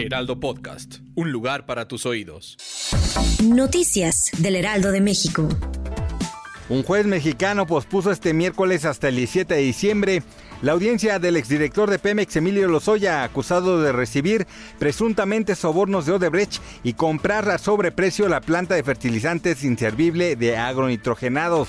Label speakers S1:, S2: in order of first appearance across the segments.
S1: Heraldo Podcast, un lugar para tus oídos.
S2: Noticias del Heraldo de México.
S3: Un juez mexicano pospuso este miércoles hasta el 17 de diciembre la audiencia del exdirector de Pemex, Emilio Lozoya, acusado de recibir presuntamente sobornos de Odebrecht y comprar a sobreprecio la planta de fertilizantes inservible de agronitrogenados.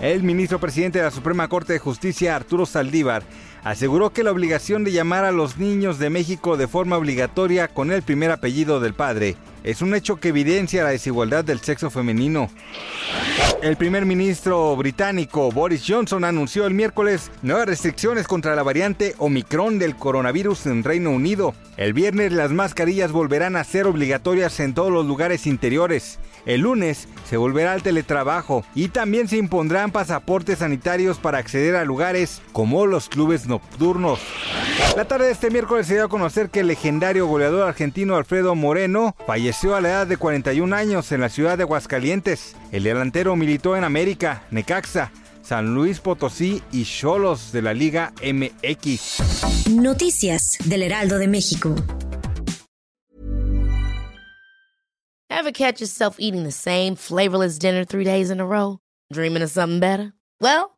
S3: El ministro presidente de la Suprema Corte de Justicia, Arturo Saldívar, aseguró que la obligación de llamar a los niños de México de forma obligatoria con el primer apellido del padre es un hecho que evidencia la desigualdad del sexo femenino. El primer ministro británico Boris Johnson anunció el miércoles nuevas restricciones contra la variante Omicron del coronavirus en Reino Unido. El viernes las mascarillas volverán a ser obligatorias en todos los lugares interiores. El lunes se volverá al teletrabajo y también se impondrán pasaportes sanitarios para acceder a lugares como los clubes nocturnos. La tarde de este miércoles se dio a conocer que el legendario goleador argentino Alfredo Moreno falleció a la edad de 41 años en la ciudad de Aguascalientes. El delantero militó en América, Necaxa, San Luis Potosí y Cholos de la Liga MX.
S2: Noticias del Heraldo de México.
S4: Ever catch yourself eating the same flavorless dinner three days in a row? Dreaming of something better? Well,